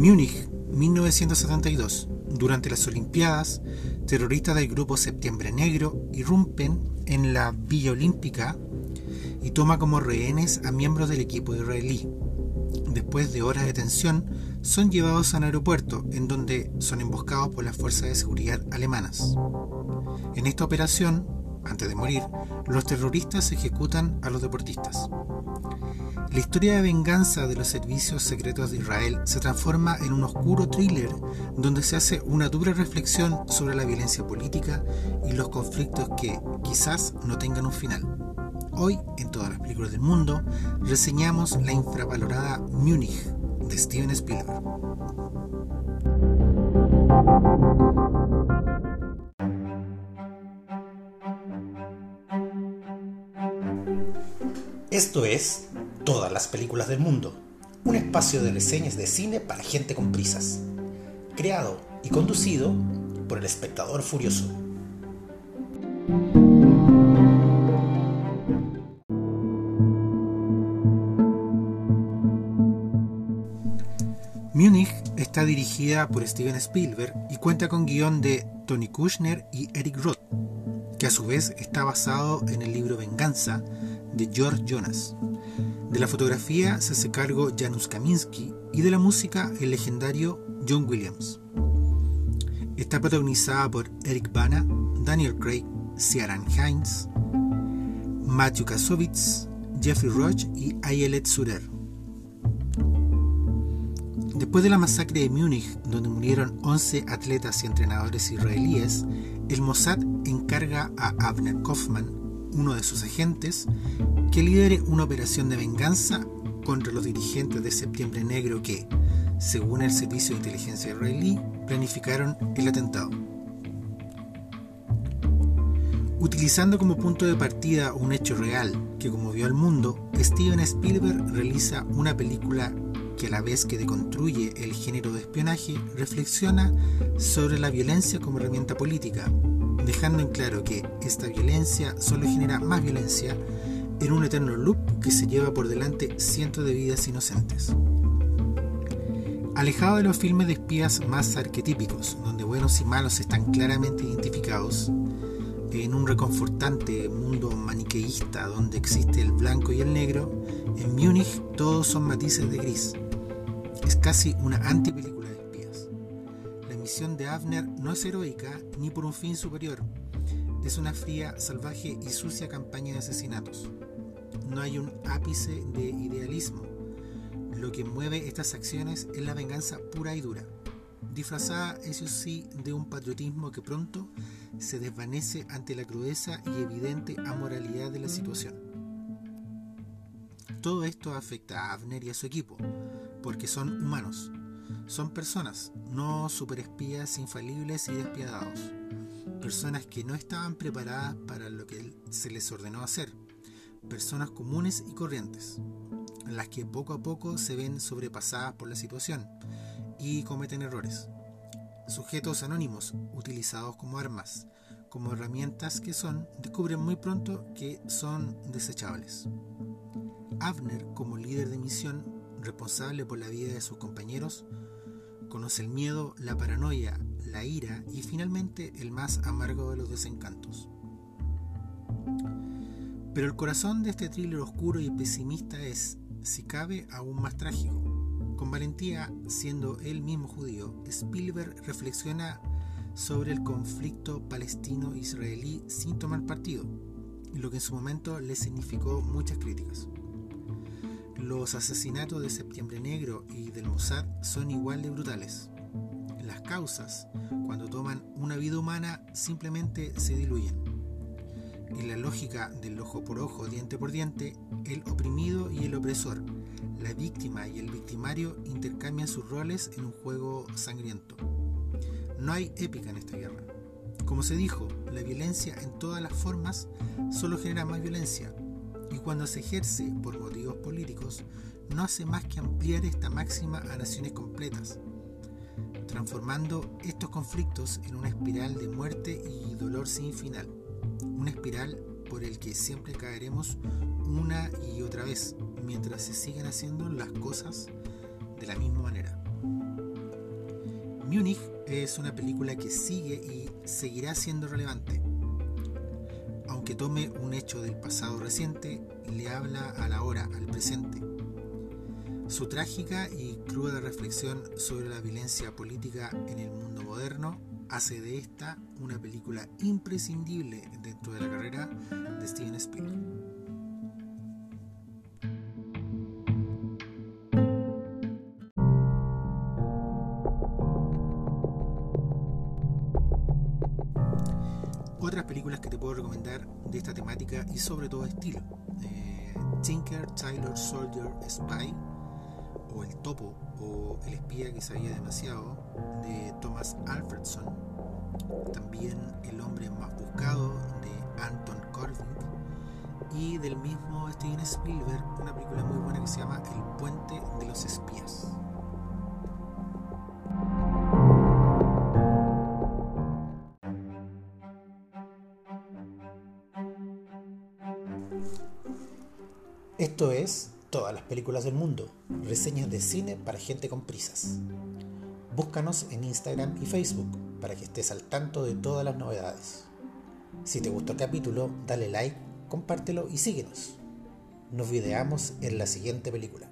Múnich, 1972. Durante las Olimpiadas, terroristas del grupo Septiembre Negro irrumpen en la Villa Olímpica y toma como rehenes a miembros del equipo israelí. Después de horas de tensión, son llevados a un aeropuerto, en donde son emboscados por las fuerzas de seguridad alemanas. En esta operación, antes de morir, los terroristas ejecutan a los deportistas. La historia de venganza de los servicios secretos de Israel se transforma en un oscuro thriller donde se hace una dura reflexión sobre la violencia política y los conflictos que quizás no tengan un final. Hoy, en todas las películas del mundo, reseñamos la infravalorada Múnich de Steven Spielberg. Esto es Todas las películas del mundo, un espacio de reseñas de cine para gente con prisas, creado y conducido por el espectador furioso. Múnich está dirigida por Steven Spielberg y cuenta con guion de Tony Kushner y Eric Roth, que a su vez está basado en el libro Venganza de George Jonas. De la fotografía se hace cargo Janusz Kaminski y de la música el legendario John Williams. Está protagonizada por Eric Bana, Daniel Craig, Ciaran Hines, Matthew Kasovitz, Jeffrey Roach y Ayelet Surer. Después de la masacre de Múnich, donde murieron 11 atletas y entrenadores israelíes, el Mossad encarga a Abner Kaufman, uno de sus agentes, que lidere una operación de venganza contra los dirigentes de Septiembre Negro que, según el Servicio de Inteligencia israelí, planificaron el atentado. Utilizando como punto de partida un hecho real que conmovió al mundo, Steven Spielberg realiza una película que a la vez que deconstruye el género de espionaje, reflexiona sobre la violencia como herramienta política, dejando en claro que esta violencia solo genera más violencia en un eterno loop que se lleva por delante cientos de vidas inocentes. Alejado de los filmes de espías más arquetípicos, donde buenos y malos están claramente identificados, en un reconfortante mundo maniqueísta donde existe el blanco y el negro, en Múnich todos son matices de gris. Es casi una antipelícula misión de Avner no es heroica ni por un fin superior. Es una fría, salvaje y sucia campaña de asesinatos. No hay un ápice de idealismo. Lo que mueve estas acciones es la venganza pura y dura, disfrazada, eso sí, de un patriotismo que pronto se desvanece ante la crudeza y evidente amoralidad de la situación. Todo esto afecta a Abner y a su equipo, porque son humanos, son personas, no superespías infalibles y despiadados, personas que no estaban preparadas para lo que se les ordenó hacer, personas comunes y corrientes, las que poco a poco se ven sobrepasadas por la situación y cometen errores. Sujetos anónimos utilizados como armas, como herramientas que son, descubren muy pronto que son desechables. Abner, como líder de misión, responsable por la vida de sus compañeros, conoce el miedo, la paranoia, la ira y finalmente el más amargo de los desencantos. Pero el corazón de este thriller oscuro y pesimista es, si cabe, aún más trágico. Con valentía, siendo él mismo judío, Spielberg reflexiona sobre el conflicto palestino-israelí sin tomar partido, lo que en su momento le significó muchas críticas. Los asesinatos de Septiembre Negro y del Mossad son igual de brutales. Las causas, cuando toman una vida humana, simplemente se diluyen. En la lógica del ojo por ojo, diente por diente, el oprimido y el opresor, la víctima y el victimario intercambian sus roles en un juego sangriento. No hay épica en esta guerra. Como se dijo, la violencia en todas las formas solo genera más violencia, y cuando se ejerce por motivos políticos, no hace más que ampliar esta máxima a naciones completas, transformando estos conflictos en una espiral de muerte y dolor sin final, una espiral por el que siempre caeremos una y otra vez, mientras se siguen haciendo las cosas de la misma manera. Múnich es una película que sigue y seguirá siendo relevante. Aunque tome un hecho del pasado reciente, le habla a la hora, al presente. Su trágica y cruda reflexión sobre la violencia política en el mundo moderno hace de esta una película imprescindible dentro de la carrera de Steven Spielberg. Otras películas que te puedo recomendar de esta temática y sobre todo estilo. Eh, Tinker, Tyler, Soldier, Spy, o El Topo, o El Espía que sabía demasiado, de Thomas Alfredson. También El Hombre Más Buscado, de Anton Corbijn. Y del mismo Steven Spielberg, una película muy buena que se llama El Puente de los Espías. Esto es Todas las películas del mundo, reseñas de cine para gente con prisas. Búscanos en Instagram y Facebook para que estés al tanto de todas las novedades. Si te gustó el capítulo, dale like, compártelo y síguenos. Nos videamos en la siguiente película.